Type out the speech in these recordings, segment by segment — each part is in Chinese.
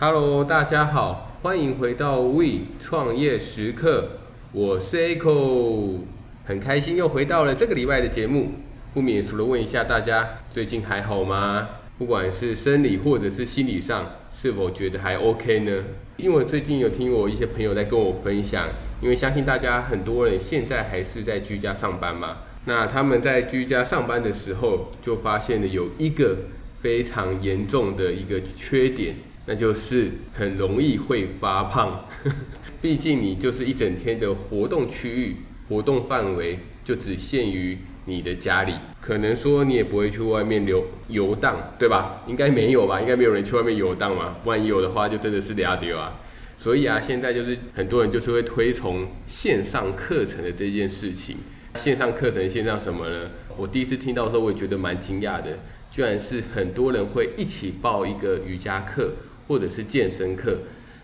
Hello，大家好，欢迎回到 We 创业时刻，我是 Echo，很开心又回到了这个礼拜的节目。不免除了问一下大家最近还好吗？不管是生理或者是心理上，是否觉得还 OK 呢？因为最近有听我一些朋友在跟我分享，因为相信大家很多人现在还是在居家上班嘛。那他们在居家上班的时候，就发现了有一个非常严重的一个缺点，那就是很容易会发胖。毕竟你就是一整天的活动区域、活动范围就只限于。你的家里可能说你也不会去外面游游荡，对吧？应该没有吧？应该没有人去外面游荡嘛？万一有的话，就真的是俩丢啊！所以啊，现在就是很多人就是会推崇线上课程的这件事情。线上课程，线上什么呢？我第一次听到的时候，我也觉得蛮惊讶的，居然是很多人会一起报一个瑜伽课或者是健身课，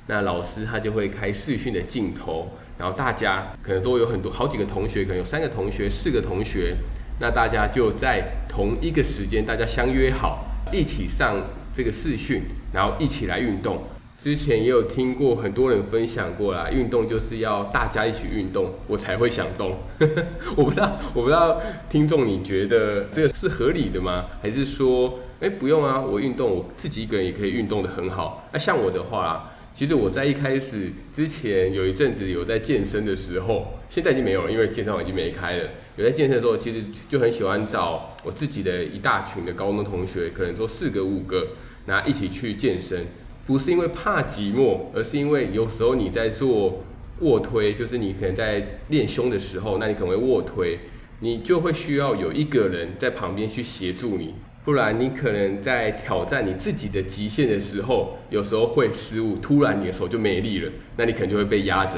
那老师他就会开视讯的镜头。然后大家可能都有很多好几个同学，可能有三个同学、四个同学，那大家就在同一个时间，大家相约好一起上这个视讯，然后一起来运动。之前也有听过很多人分享过啦，运动就是要大家一起运动，我才会想动。我不知道，我不知道听众你觉得这个是合理的吗？还是说，哎，不用啊，我运动我自己一个人也可以运动得很好。那像我的话。其实我在一开始之前有一阵子有在健身的时候，现在已经没有了，因为健身房已经没开了。有在健身的时候，其实就很喜欢找我自己的一大群的高中同学，可能说四个五个，然后一起去健身。不是因为怕寂寞，而是因为有时候你在做卧推，就是你可能在练胸的时候，那你可能会卧推，你就会需要有一个人在旁边去协助你。不然你可能在挑战你自己的极限的时候，有时候会失误，突然你的手就没力了，那你可能就会被压着。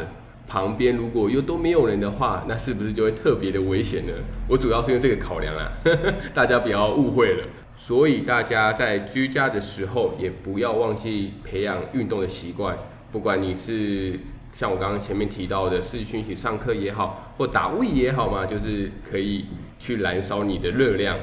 旁边如果又都没有人的话，那是不是就会特别的危险呢？我主要是用这个考量啊，大家不要误会了。所以大家在居家的时候，也不要忘记培养运动的习惯。不管你是像我刚刚前面提到的视讯息上课也好，或打位也好嘛，就是可以去燃烧你的热量。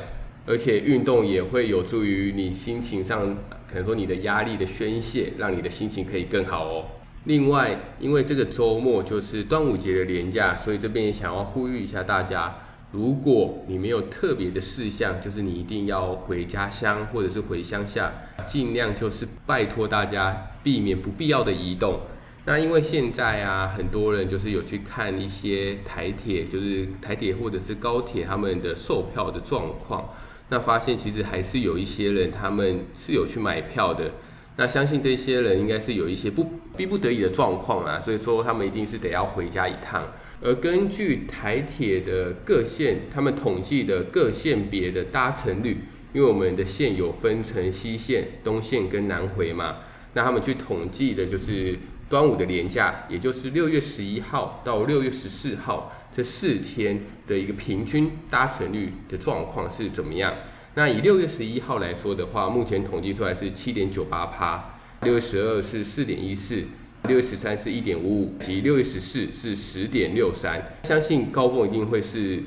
而且运动也会有助于你心情上，可能说你的压力的宣泄，让你的心情可以更好哦。另外，因为这个周末就是端午节的连假，所以这边也想要呼吁一下大家，如果你没有特别的事项，就是你一定要回家乡或者是回乡下，尽量就是拜托大家避免不必要的移动。那因为现在啊，很多人就是有去看一些台铁，就是台铁或者是高铁他们的售票的状况。那发现其实还是有一些人，他们是有去买票的。那相信这些人应该是有一些不逼不得已的状况啊，所以说他们一定是得要回家一趟。而根据台铁的各线，他们统计的各线别的搭乘率，因为我们的线有分成西线、东线跟南回嘛，那他们去统计的就是端午的连假，也就是六月十一号到六月十四号。这四天的一个平均搭乘率的状况是怎么样？那以六月十一号来说的话，目前统计出来是七点九八趴，六月十二是四点一四，六月十三是一点五五，及六月十四是十点六三。相信高峰一定会是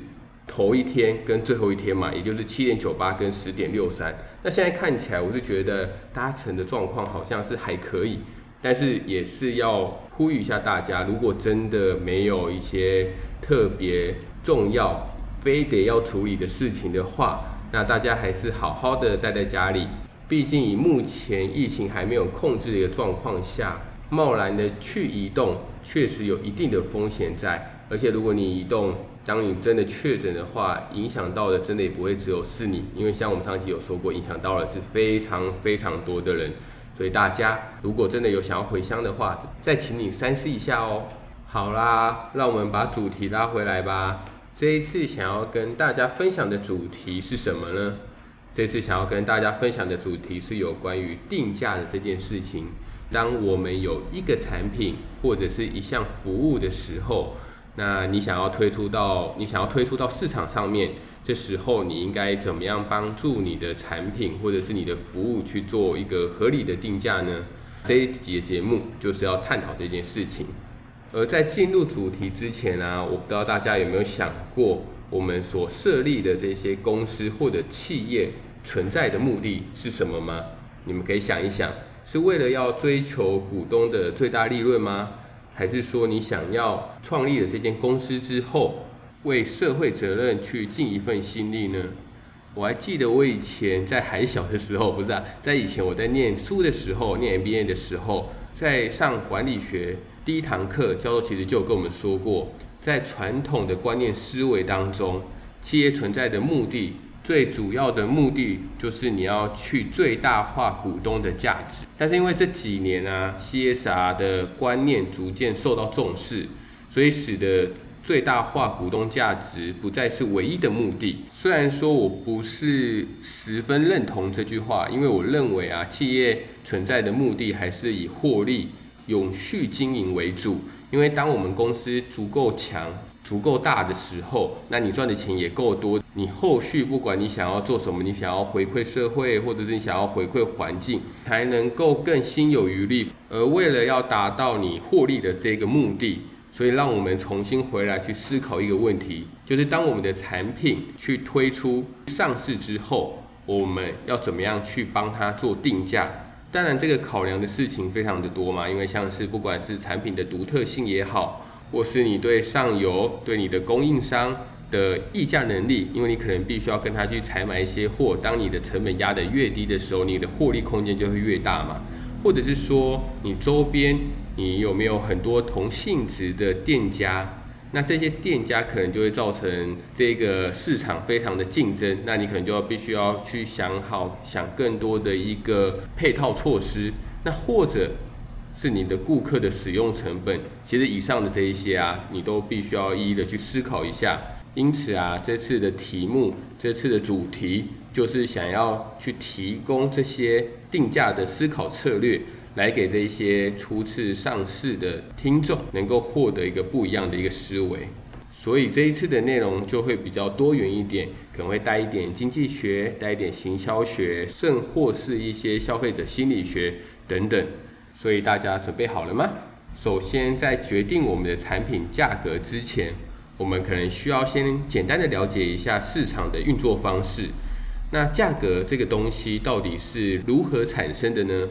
头一天跟最后一天嘛，也就是七点九八跟十点六三。那现在看起来，我是觉得搭乘的状况好像是还可以，但是也是要呼吁一下大家，如果真的没有一些特别重要，非得要处理的事情的话，那大家还是好好的待在家里。毕竟以目前疫情还没有控制的一个状况下，贸然的去移动，确实有一定的风险在。而且如果你移动，当你真的确诊的话，影响到的真的也不会只有是你，因为像我们上期有说过，影响到的是非常非常多的人。所以大家如果真的有想要回乡的话，再请你三思一下哦。好啦，让我们把主题拉回来吧。这一次想要跟大家分享的主题是什么呢？这次想要跟大家分享的主题是有关于定价的这件事情。当我们有一个产品或者是一项服务的时候，那你想要推出到你想要推出到市场上面，这时候你应该怎么样帮助你的产品或者是你的服务去做一个合理的定价呢？这一集节目就是要探讨这件事情。而在进入主题之前啊，我不知道大家有没有想过，我们所设立的这些公司或者企业存在的目的是什么吗？你们可以想一想，是为了要追求股东的最大利润吗？还是说你想要创立了这间公司之后，为社会责任去尽一份心力呢？我还记得我以前在还小的时候，不是啊，在以前我在念书的时候，念 MBA 的时候，在上管理学第一堂课，教授其实就有跟我们说过，在传统的观念思维当中，企业存在的目的，最主要的目的就是你要去最大化股东的价值。但是因为这几年啊，CSR 的观念逐渐受到重视，所以使得最大化股东价值不再是唯一的目的。虽然说我不是十分认同这句话，因为我认为啊，企业存在的目的还是以获利、永续经营为主。因为当我们公司足够强、足够大的时候，那你赚的钱也够多，你后续不管你想要做什么，你想要回馈社会，或者是你想要回馈环境，才能够更心有余力。而为了要达到你获利的这个目的。所以，让我们重新回来去思考一个问题，就是当我们的产品去推出上市之后，我们要怎么样去帮它做定价？当然，这个考量的事情非常的多嘛，因为像是不管是产品的独特性也好，或是你对上游、对你的供应商的议价能力，因为你可能必须要跟他去采买一些货，当你的成本压得越低的时候，你的获利空间就会越大嘛，或者是说你周边。你有没有很多同性质的店家？那这些店家可能就会造成这个市场非常的竞争，那你可能就要必须要去想好，想更多的一个配套措施。那或者是你的顾客的使用成本，其实以上的这一些啊，你都必须要一一的去思考一下。因此啊，这次的题目，这次的主题就是想要去提供这些定价的思考策略。来给这一些初次上市的听众能够获得一个不一样的一个思维，所以这一次的内容就会比较多元一点，可能会带一点经济学，带一点行销学，甚或是一些消费者心理学等等。所以大家准备好了吗？首先，在决定我们的产品价格之前，我们可能需要先简单的了解一下市场的运作方式。那价格这个东西到底是如何产生的呢？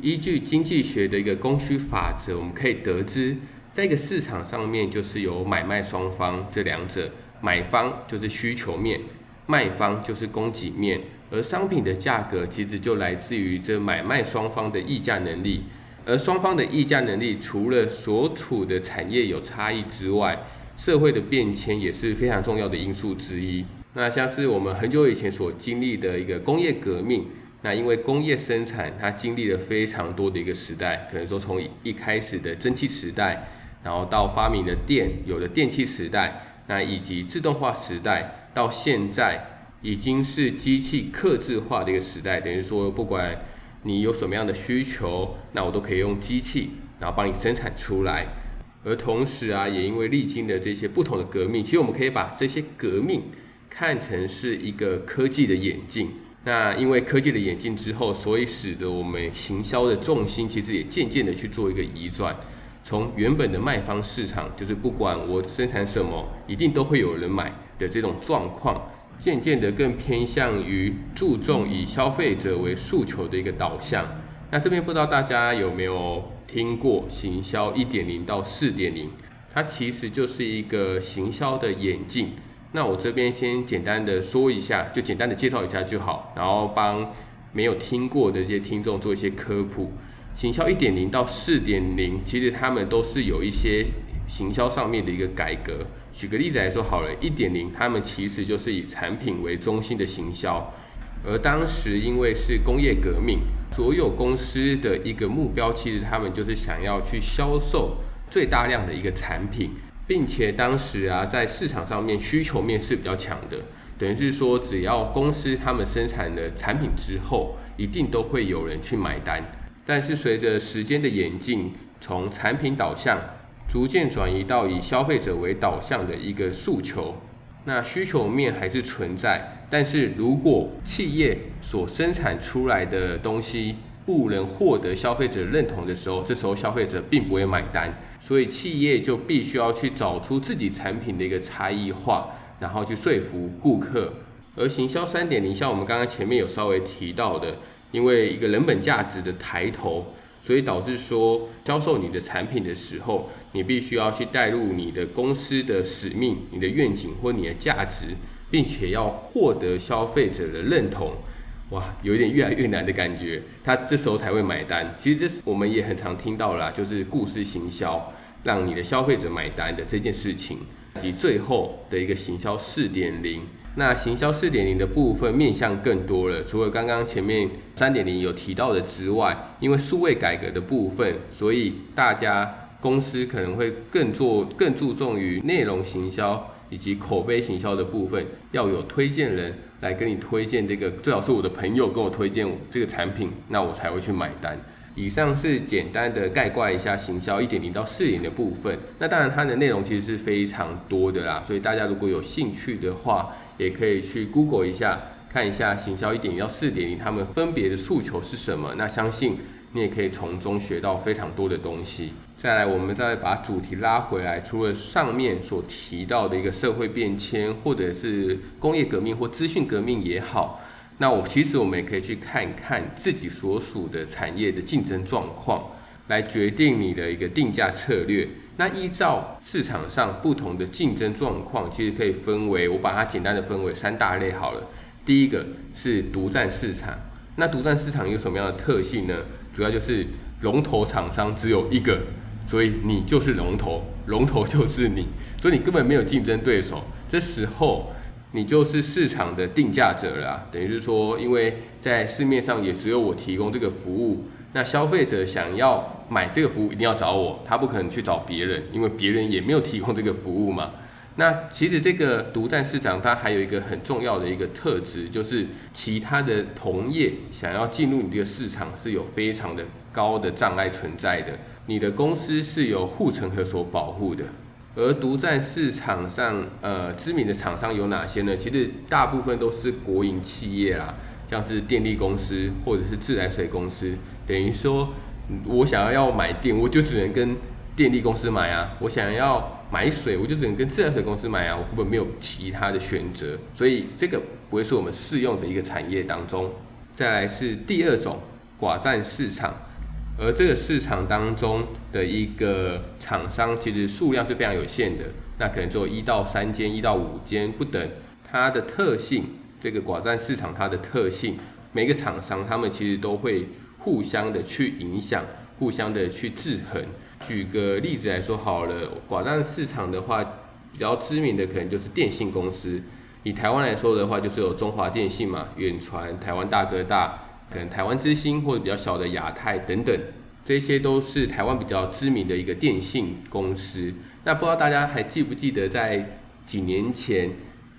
依据经济学的一个供需法则，我们可以得知，在一个市场上面，就是有买卖双方这两者，买方就是需求面，卖方就是供给面，而商品的价格其实就来自于这买卖双方的议价能力，而双方的议价能力，除了所处的产业有差异之外，社会的变迁也是非常重要的因素之一。那像是我们很久以前所经历的一个工业革命。那因为工业生产，它经历了非常多的一个时代，可能说从一开始的蒸汽时代，然后到发明的电，有了电气时代，那以及自动化时代，到现在已经是机器刻制化的一个时代，等于说不管你有什么样的需求，那我都可以用机器，然后帮你生产出来。而同时啊，也因为历经的这些不同的革命，其实我们可以把这些革命看成是一个科技的演进。那因为科技的演进之后，所以使得我们行销的重心其实也渐渐的去做一个移转，从原本的卖方市场，就是不管我生产什么，一定都会有人买的这种状况，渐渐的更偏向于注重以消费者为诉求的一个导向。那这边不知道大家有没有听过行销一点零到四点零，它其实就是一个行销的演进。那我这边先简单的说一下，就简单的介绍一下就好，然后帮没有听过的这些听众做一些科普。行销一点零到四点零，其实他们都是有一些行销上面的一个改革。举个例子来说好了，一点零他们其实就是以产品为中心的行销，而当时因为是工业革命，所有公司的一个目标，其实他们就是想要去销售最大量的一个产品。并且当时啊，在市场上面需求面是比较强的，等于是说，只要公司他们生产的产品之后，一定都会有人去买单。但是随着时间的演进，从产品导向逐渐转移到以消费者为导向的一个诉求，那需求面还是存在。但是如果企业所生产出来的东西不能获得消费者认同的时候，这时候消费者并不会买单。所以企业就必须要去找出自己产品的一个差异化，然后去说服顾客。而行销三点零，像我们刚刚前面有稍微提到的，因为一个人本价值的抬头，所以导致说销售你的产品的时候，你必须要去带入你的公司的使命、你的愿景或你的价值，并且要获得消费者的认同。哇，有一点越来越难的感觉，他这时候才会买单。其实这是我们也很常听到啦，就是故事行销，让你的消费者买单的这件事情，以及最后的一个行销四点零。那行销四点零的部分面向更多了，除了刚刚前面三点零有提到的之外，因为数位改革的部分，所以大家公司可能会更做更注重于内容行销以及口碑行销的部分，要有推荐人来跟你推荐这个，最好是我的朋友跟我推荐这个产品，那我才会去买单。以上是简单的概括一下行销一点零到四点的部分，那当然它的内容其实是非常多的啦，所以大家如果有兴趣的话，也可以去 Google 一下，看一下行销一点零到四点零，他们分别的诉求是什么。那相信你也可以从中学到非常多的东西。再来，我们再把主题拉回来，除了上面所提到的一个社会变迁，或者是工业革命或资讯革命也好，那我其实我们也可以去看看自己所属的产业的竞争状况，来决定你的一个定价策略。那依照市场上不同的竞争状况，其实可以分为，我把它简单的分为三大类好了。第一个是独占市场，那独占市场有什么样的特性呢？主要就是龙头厂商只有一个，所以你就是龙头，龙头就是你，所以你根本没有竞争对手。这时候你就是市场的定价者了，等于是说，因为在市面上也只有我提供这个服务。那消费者想要买这个服务，一定要找我，他不可能去找别人，因为别人也没有提供这个服务嘛。那其实这个独占市场，它还有一个很重要的一个特质，就是其他的同业想要进入你这个市场是有非常的高的障碍存在的。你的公司是有护城河所保护的，而独占市场上，呃，知名的厂商有哪些呢？其实大部分都是国营企业啦，像是电力公司或者是自来水公司。等于说，我想要要买电，我就只能跟电力公司买啊；我想要买水，我就只能跟自来水公司买啊。我根本没有其他的选择，所以这个不会是我们适用的一个产业当中。再来是第二种寡占市场，而这个市场当中的一个厂商，其实数量是非常有限的，那可能只有一到三间、一到五间不等。它的特性，这个寡占市场它的特性，每个厂商他们其实都会。互相的去影响，互相的去制衡。举个例子来说好了，寡占市场的话，比较知名的可能就是电信公司。以台湾来说的话，就是有中华电信嘛、远传、台湾大哥大，可能台湾之星或者比较小的亚太等等，这些都是台湾比较知名的一个电信公司。那不知道大家还记不记得，在几年前，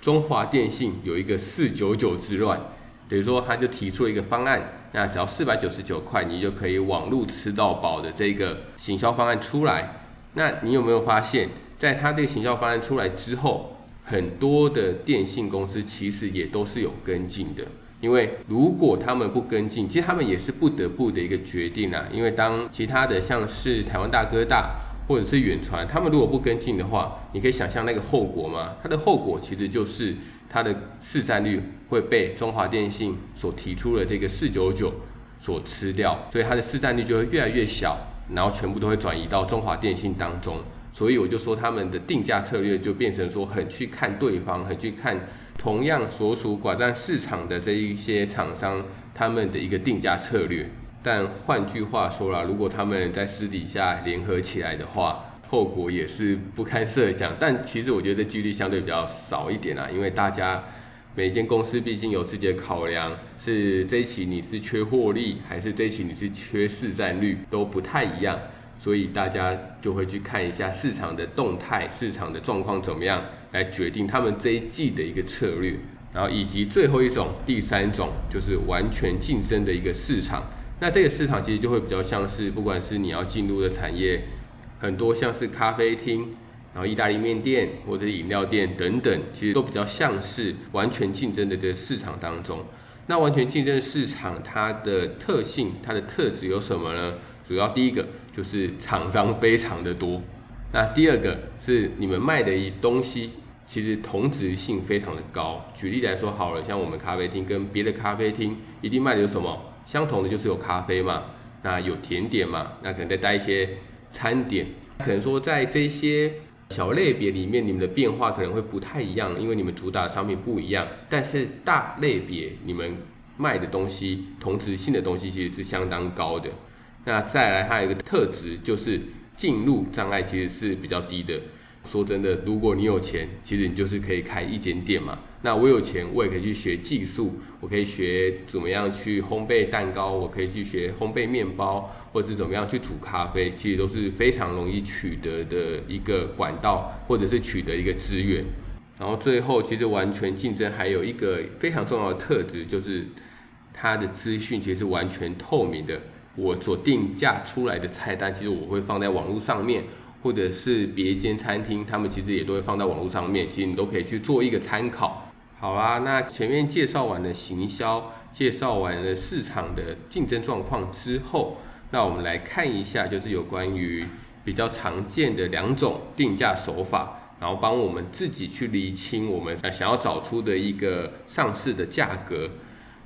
中华电信有一个四九九之乱，等于说他就提出了一个方案。那只要四百九十九块，你就可以网路吃到饱的这个行销方案出来。那你有没有发现，在他这个行销方案出来之后，很多的电信公司其实也都是有跟进的。因为如果他们不跟进，其实他们也是不得不的一个决定啊。因为当其他的像是台湾大哥大或者是远传，他们如果不跟进的话，你可以想象那个后果吗？它的后果其实就是。它的市占率会被中华电信所提出的这个四九九所吃掉，所以它的市占率就会越来越小，然后全部都会转移到中华电信当中。所以我就说他们的定价策略就变成说很去看对方，很去看同样所属寡占市场的这一些厂商他们的一个定价策略。但换句话说啦，如果他们在私底下联合起来的话，后果也是不堪设想，但其实我觉得这几率相对比较少一点啊，因为大家每间公司毕竟有自己的考量，是这一期你是缺获利，还是这一期你是缺市占率都不太一样，所以大家就会去看一下市场的动态、市场的状况怎么样，来决定他们这一季的一个策略，然后以及最后一种、第三种就是完全竞争的一个市场，那这个市场其实就会比较像是，不管是你要进入的产业。很多像是咖啡厅，然后意大利面店或者饮料店等等，其实都比较像是完全竞争的这市场当中。那完全竞争的市场，它的特性、它的特质有什么呢？主要第一个就是厂商非常的多。那第二个是你们卖的一东西，其实同质性非常的高。举例来说好了，像我们咖啡厅跟别的咖啡厅一定卖的有什么相同的就是有咖啡嘛，那有甜点嘛，那可能再带一些餐点，可能说在这些小类别里面，你们的变化可能会不太一样，因为你们主打的商品不一样。但是大类别你们卖的东西，同质性的东西其实是相当高的。那再来还有一个特质就是进入障碍其实是比较低的。说真的，如果你有钱，其实你就是可以开一间店嘛。那我有钱，我也可以去学技术，我可以学怎么样去烘焙蛋糕，我可以去学烘焙面包，或者是怎么样去煮咖啡，其实都是非常容易取得的一个管道，或者是取得一个资源。然后最后，其实完全竞争还有一个非常重要的特质，就是它的资讯其实是完全透明的。我所定价出来的菜单，其实我会放在网络上面。或者是别间餐厅，他们其实也都会放在网络上面，其实你都可以去做一个参考。好啦，那前面介绍完了行销，介绍完了市场的竞争状况之后，那我们来看一下，就是有关于比较常见的两种定价手法，然后帮我们自己去厘清我们想要找出的一个上市的价格。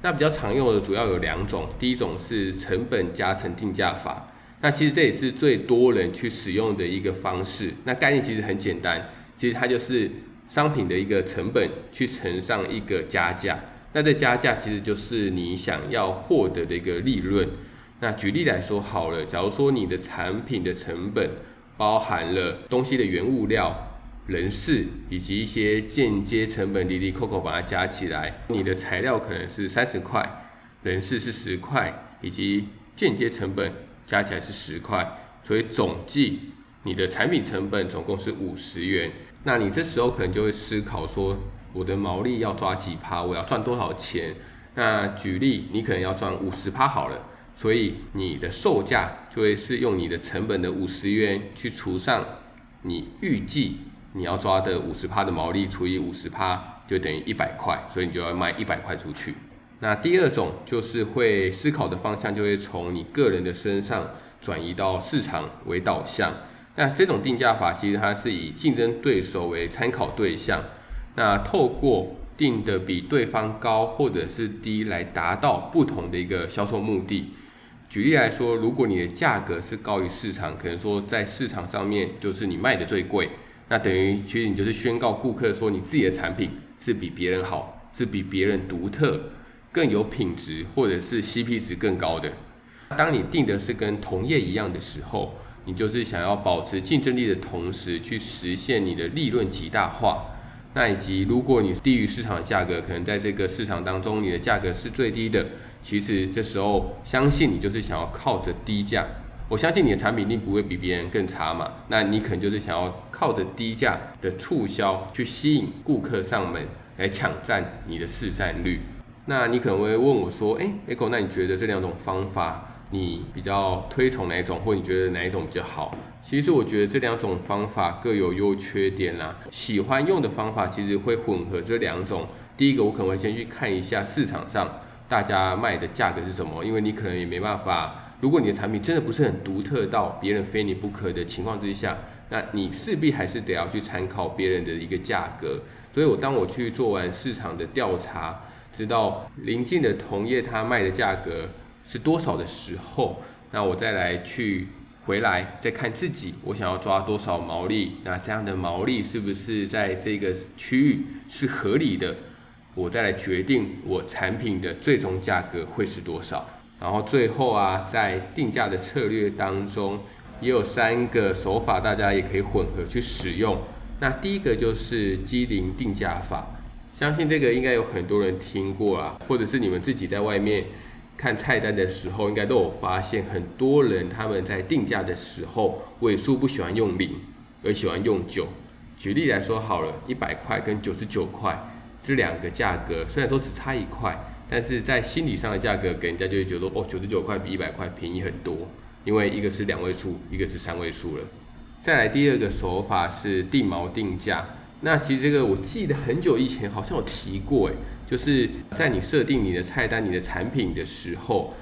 那比较常用的主要有两种，第一种是成本加成定价法。那其实这也是最多人去使用的一个方式。那概念其实很简单，其实它就是商品的一个成本去乘上一个加价。那这加价其实就是你想要获得的一个利润。那举例来说好了，假如说你的产品的成本包含了东西的原物料、人事以及一些间接成本，滴滴扣扣把它加起来，你的材料可能是三十块，人事是十块，以及间接成本。加起来是十块，所以总计你的产品成本总共是五十元。那你这时候可能就会思考说，我的毛利要抓几趴？我要赚多少钱？那举例，你可能要赚五十趴好了，所以你的售价就会是用你的成本的五十元去除上你预计你要抓的五十趴的毛利除以五十趴，就等于一百块，所以你就要卖一百块出去。那第二种就是会思考的方向，就会从你个人的身上转移到市场为导向。那这种定价法其实它是以竞争对手为参考对象，那透过定的比对方高或者是低来达到不同的一个销售目的。举例来说，如果你的价格是高于市场，可能说在市场上面就是你卖的最贵，那等于其实你就是宣告顾客说你自己的产品是比别人好，是比别人独特。更有品质，或者是 CP 值更高的。当你定的是跟同业一样的时候，你就是想要保持竞争力的同时，去实现你的利润极大化。那以及如果你低于市场的价格，可能在这个市场当中，你的价格是最低的。其实这时候，相信你就是想要靠着低价，我相信你的产品一定不会比别人更差嘛。那你可能就是想要靠着低价的促销，去吸引顾客上门来抢占你的市占率。那你可能会问我说，诶，Echo，那你觉得这两种方法，你比较推崇哪一种，或你觉得哪一种比较好？其实我觉得这两种方法各有优缺点啦。喜欢用的方法其实会混合这两种。第一个，我可能会先去看一下市场上大家卖的价格是什么，因为你可能也没办法，如果你的产品真的不是很独特到别人非你不可的情况之下，那你势必还是得要去参考别人的一个价格。所以我当我去做完市场的调查。知道邻近的同业他卖的价格是多少的时候，那我再来去回来再看自己，我想要抓多少毛利，那这样的毛利是不是在这个区域是合理的？我再来决定我产品的最终价格会是多少。然后最后啊，在定价的策略当中，也有三个手法，大家也可以混合去使用。那第一个就是机灵定价法。相信这个应该有很多人听过啊，或者是你们自己在外面看菜单的时候，应该都有发现，很多人他们在定价的时候尾数不喜欢用零，而喜欢用九。举例来说好了，一百块跟九十九块这两个价格，虽然说只差一块，但是在心理上的价格给人家就会觉得哦，九十九块比一百块便宜很多，因为一个是两位数，一个是三位数了。再来第二个手法是定锚定价。那其实这个我记得很久以前好像有提过，诶，就是在你设定你的菜单、你的产品的时候，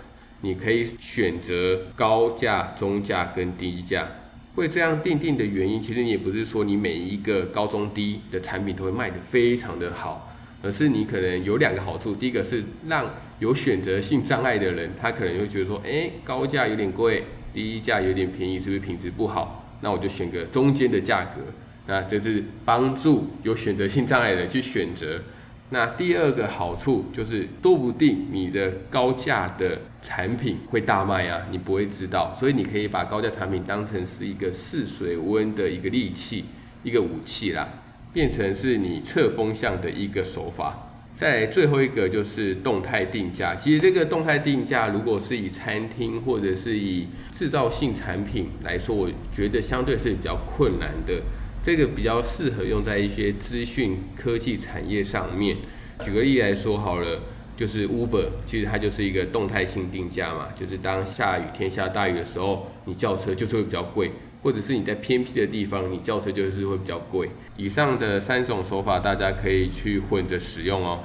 你可以选择高价、中价跟低价。会这样定定的原因，其实你也不是说你每一个高中低的产品都会卖得非常的好，而是你可能有两个好处。第一个是让有选择性障碍的人，他可能会觉得说，哎，高价有点贵，低价有点便宜，是不是品质不好？那我就选个中间的价格。那这是帮助有选择性障碍的人去选择。那第二个好处就是，说不定你的高价的产品会大卖啊，你不会知道。所以你可以把高价产品当成是一个试水温的一个利器，一个武器啦，变成是你测风向的一个手法。再最后一个就是动态定价。其实这个动态定价，如果是以餐厅或者是以制造性产品来说，我觉得相对是比较困难的。这个比较适合用在一些资讯科技产业上面。举个例来说好了，就是 Uber，其实它就是一个动态性定价嘛，就是当下雨天下大雨的时候，你叫车就是会比较贵，或者是你在偏僻的地方，你叫车就是会比较贵。以上的三种手法，大家可以去混着使用哦。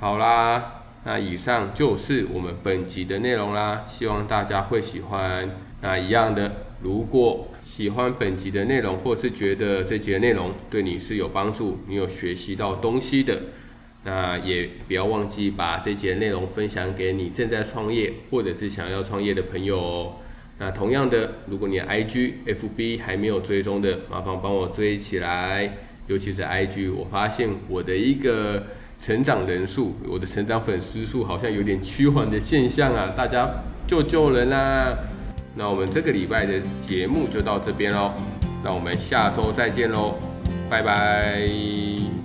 好啦，那以上就是我们本集的内容啦，希望大家会喜欢。那一样的，如果喜欢本集的内容，或是觉得这集内容对你是有帮助，你有学习到东西的，那也不要忘记把这集内容分享给你正在创业或者是想要创业的朋友哦。那同样的，如果你的 IG、FB 还没有追踪的，麻烦帮我追起来，尤其是 IG，我发现我的一个成长人数，我的成长粉丝数好像有点趋缓的现象啊，大家救救人啦！那我们这个礼拜的节目就到这边喽，那我们下周再见喽，拜拜。